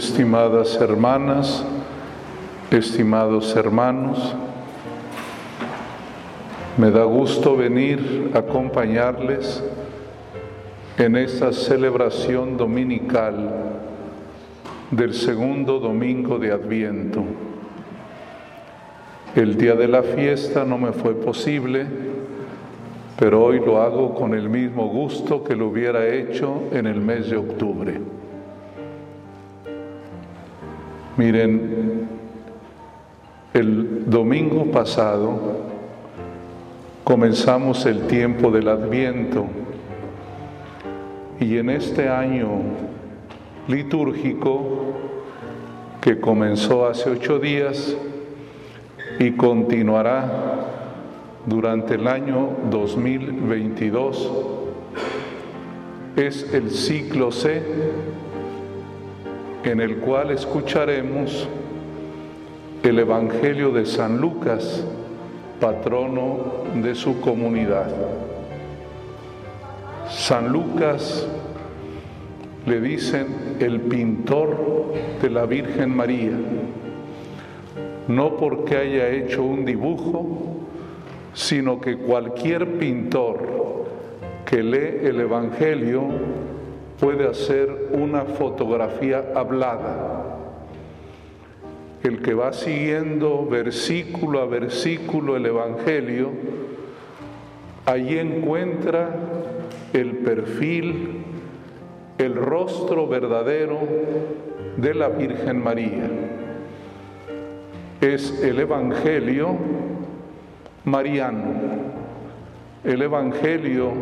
estimadas hermanas, estimados hermanos, me da gusto venir a acompañarles en esta celebración dominical del segundo domingo de Adviento. El día de la fiesta no me fue posible, pero hoy lo hago con el mismo gusto que lo hubiera hecho en el mes de octubre. Miren, el domingo pasado comenzamos el tiempo del adviento. Y en este año litúrgico que comenzó hace ocho días y continuará durante el año 2022 es el ciclo C en el cual escucharemos el Evangelio de San Lucas, patrono de su comunidad. San Lucas le dicen el pintor de la Virgen María, no porque haya hecho un dibujo, sino que cualquier pintor que lee el Evangelio puede hacer una fotografía hablada. El que va siguiendo versículo a versículo el Evangelio, allí encuentra el perfil, el rostro verdadero de la Virgen María. Es el Evangelio mariano, el Evangelio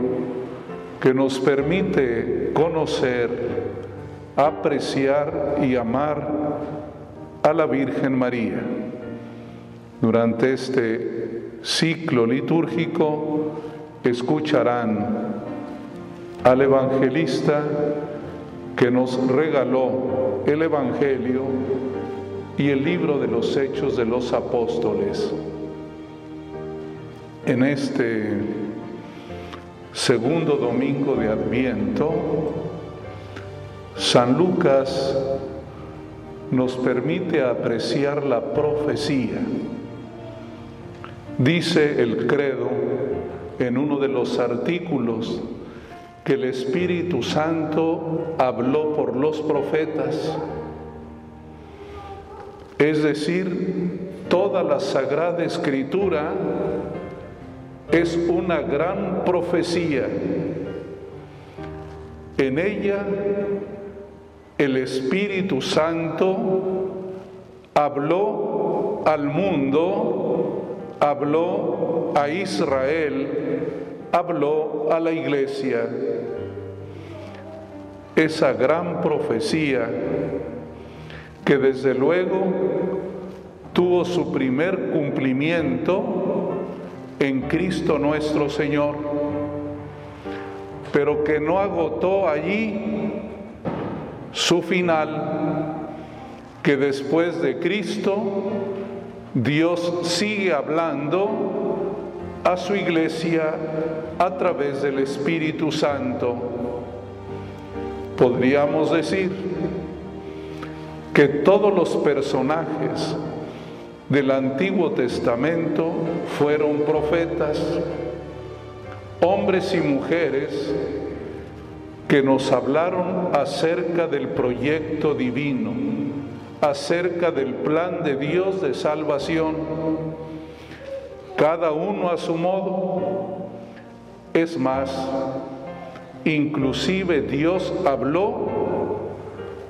que nos permite conocer, apreciar y amar a la Virgen María. Durante este ciclo litúrgico escucharán al evangelista que nos regaló el Evangelio y el libro de los Hechos de los Apóstoles. En este segundo domingo de Adviento, San Lucas nos permite apreciar la profecía. Dice el credo en uno de los artículos que el Espíritu Santo habló por los profetas, es decir, toda la Sagrada Escritura es una gran profecía. En ella el Espíritu Santo habló al mundo, habló a Israel, habló a la iglesia. Esa gran profecía que desde luego tuvo su primer cumplimiento en Cristo nuestro Señor, pero que no agotó allí su final, que después de Cristo Dios sigue hablando a su iglesia a través del Espíritu Santo. Podríamos decir que todos los personajes del Antiguo Testamento fueron profetas, hombres y mujeres que nos hablaron acerca del proyecto divino, acerca del plan de Dios de salvación, cada uno a su modo. Es más, inclusive Dios habló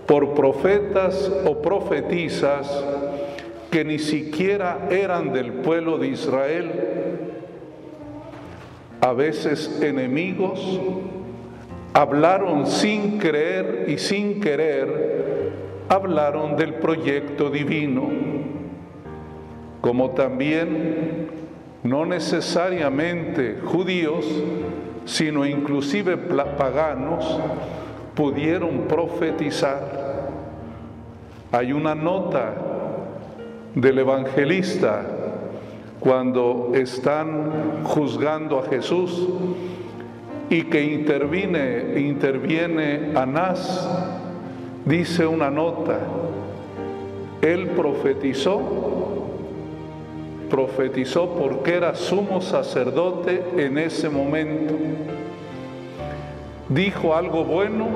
por profetas o profetizas que ni siquiera eran del pueblo de Israel, a veces enemigos, hablaron sin creer y sin querer, hablaron del proyecto divino, como también no necesariamente judíos, sino inclusive paganos, pudieron profetizar. Hay una nota del evangelista cuando están juzgando a Jesús y que interviene, interviene Anás dice una nota, él profetizó, profetizó porque era sumo sacerdote en ese momento. Dijo algo bueno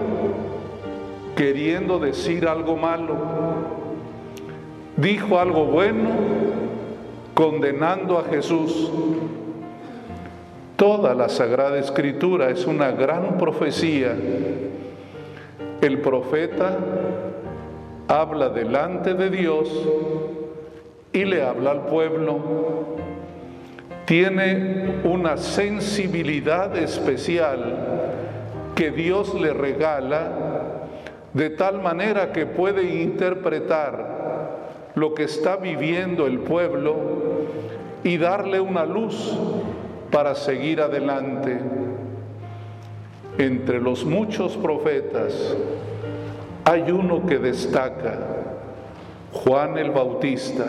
queriendo decir algo malo. Dijo algo bueno condenando a Jesús. Toda la Sagrada Escritura es una gran profecía. El profeta habla delante de Dios y le habla al pueblo. Tiene una sensibilidad especial que Dios le regala de tal manera que puede interpretar lo que está viviendo el pueblo y darle una luz para seguir adelante. Entre los muchos profetas hay uno que destaca, Juan el Bautista.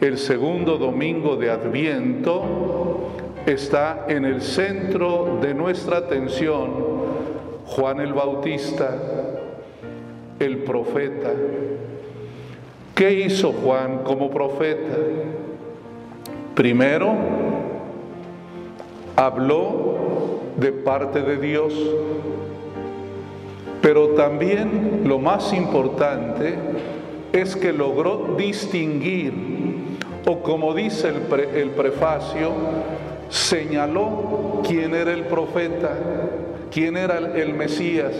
El segundo domingo de Adviento está en el centro de nuestra atención Juan el Bautista, el profeta. ¿Qué hizo Juan como profeta? Primero, habló de parte de Dios, pero también lo más importante es que logró distinguir, o como dice el, prefacio, señaló quién era el profeta, quién era el Mesías.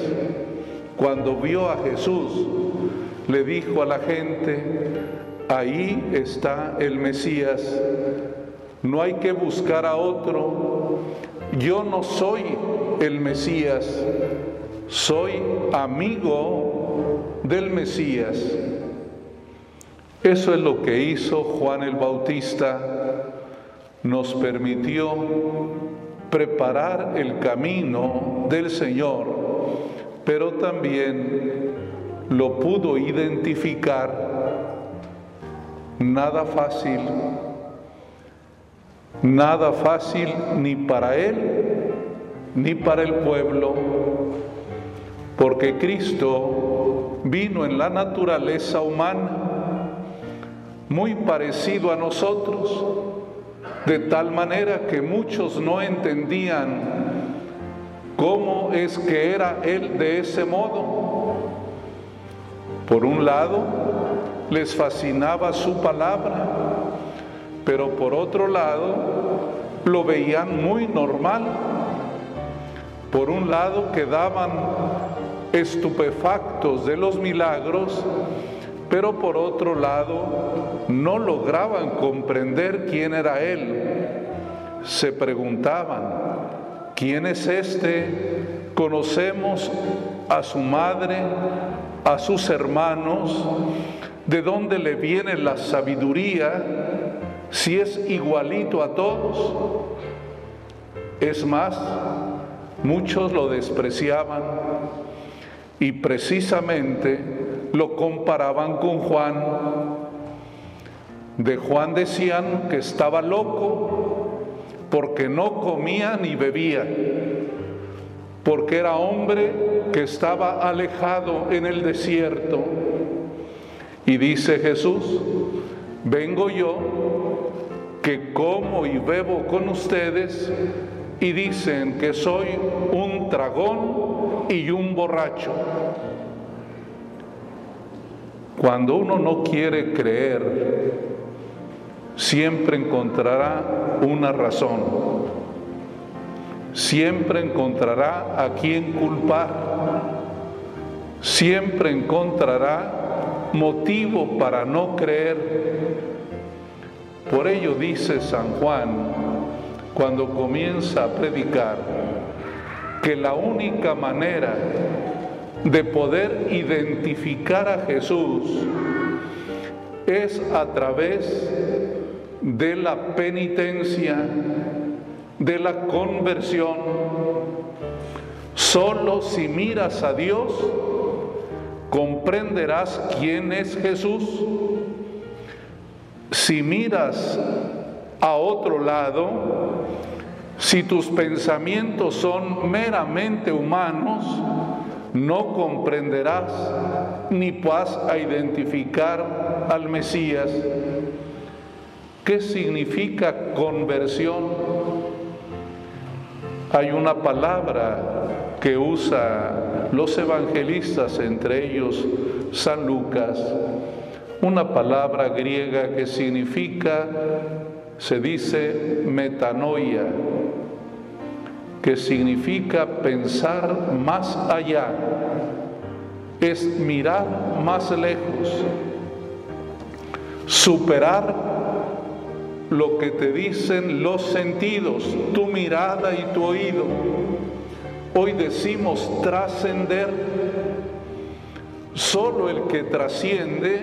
Cuando vio a Jesús, le dijo a la gente, ahí está el Mesías, no hay que buscar a otro. Yo no soy el Mesías, soy amigo del Mesías. Eso es lo que hizo Juan el Bautista. Nos permitió preparar el camino del Señor, pero también lo pudo identificar. Nada fácil Nada fácil ni para él ni para el pueblo, porque Cristo vino en la naturaleza humana, muy parecido a nosotros, de tal manera que muchos no entendían cómo es que era Él de ese modo. Por un lado, les fascinaba su palabra, pero por otro lado lo veían muy normal. Por un lado quedaban estupefactos de los milagros, pero por otro lado no lograban comprender quién era Él. Se preguntaban, ¿quién es este? Conocemos a su madre, a sus hermanos, de dónde le viene la sabiduría si es igualito a todos. Es más, muchos lo despreciaban y precisamente lo comparaban con Juan. De Juan decían que estaba loco porque no comía ni bebía, porque era hombre que estaba alejado en el desierto. Y dice Jesús, vengo yo que como y bebo con ustedes y dicen que soy un dragón y un borracho. Cuando uno no quiere creer, siempre encontrará una razón, siempre encontrará a quien culpar, siempre encontrará motivo para no creer. Por ello dice San Juan, cuando comienza a predicar, que la única manera de poder identificar a Jesús es a través de la penitencia, de la conversión. Solo si miras a Dios comprenderás quién es Jesús si miras a otro lado, si tus pensamientos son meramente humanos, no comprenderás ni vas a identificar al Mesías. ¿Qué significa conversión? Hay una palabra que usa los evangelistas, entre ellos San Lucas, una palabra griega que significa, se dice metanoia, que significa pensar más allá, es mirar más lejos, superar lo que te dicen los sentidos, tu mirada y tu oído. Hoy decimos trascender. Solo el que trasciende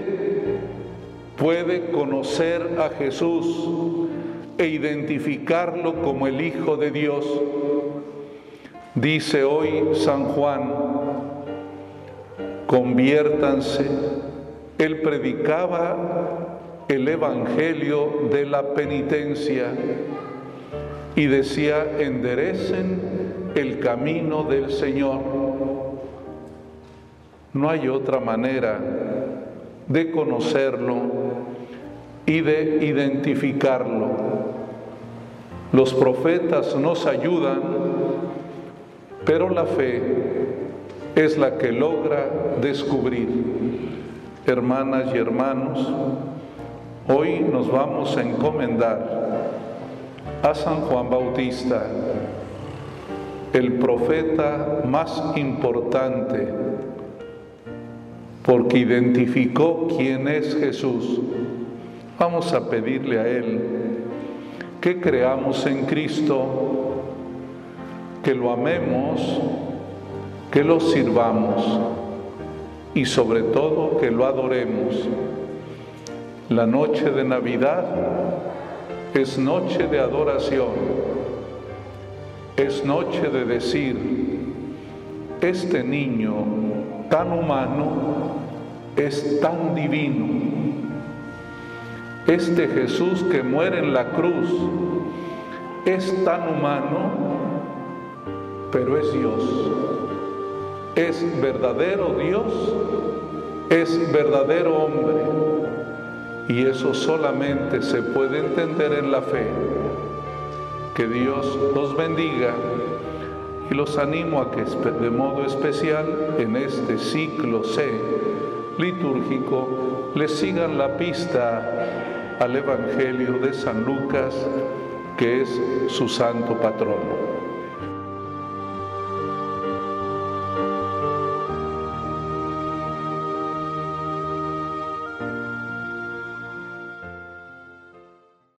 puede conocer a Jesús e identificarlo como el Hijo de Dios. Dice hoy San Juan, conviértanse. Él predicaba el Evangelio de la penitencia y decía, enderecen el camino del Señor. No hay otra manera de conocerlo y de identificarlo. Los profetas nos ayudan, pero la fe es la que logra descubrir. Hermanas y hermanos, hoy nos vamos a encomendar a San Juan Bautista, el profeta más importante, porque identificó quién es Jesús. Vamos a pedirle a Él que creamos en Cristo, que lo amemos, que lo sirvamos y sobre todo que lo adoremos. La noche de Navidad es noche de adoración es noche de decir, este niño tan humano es tan divino. Este Jesús que muere en la cruz es tan humano, pero es Dios. Es verdadero Dios, es verdadero hombre. Y eso solamente se puede entender en la fe. Que Dios los bendiga y los animo a que de modo especial en este ciclo C litúrgico les sigan la pista al Evangelio de San Lucas, que es su santo patrono.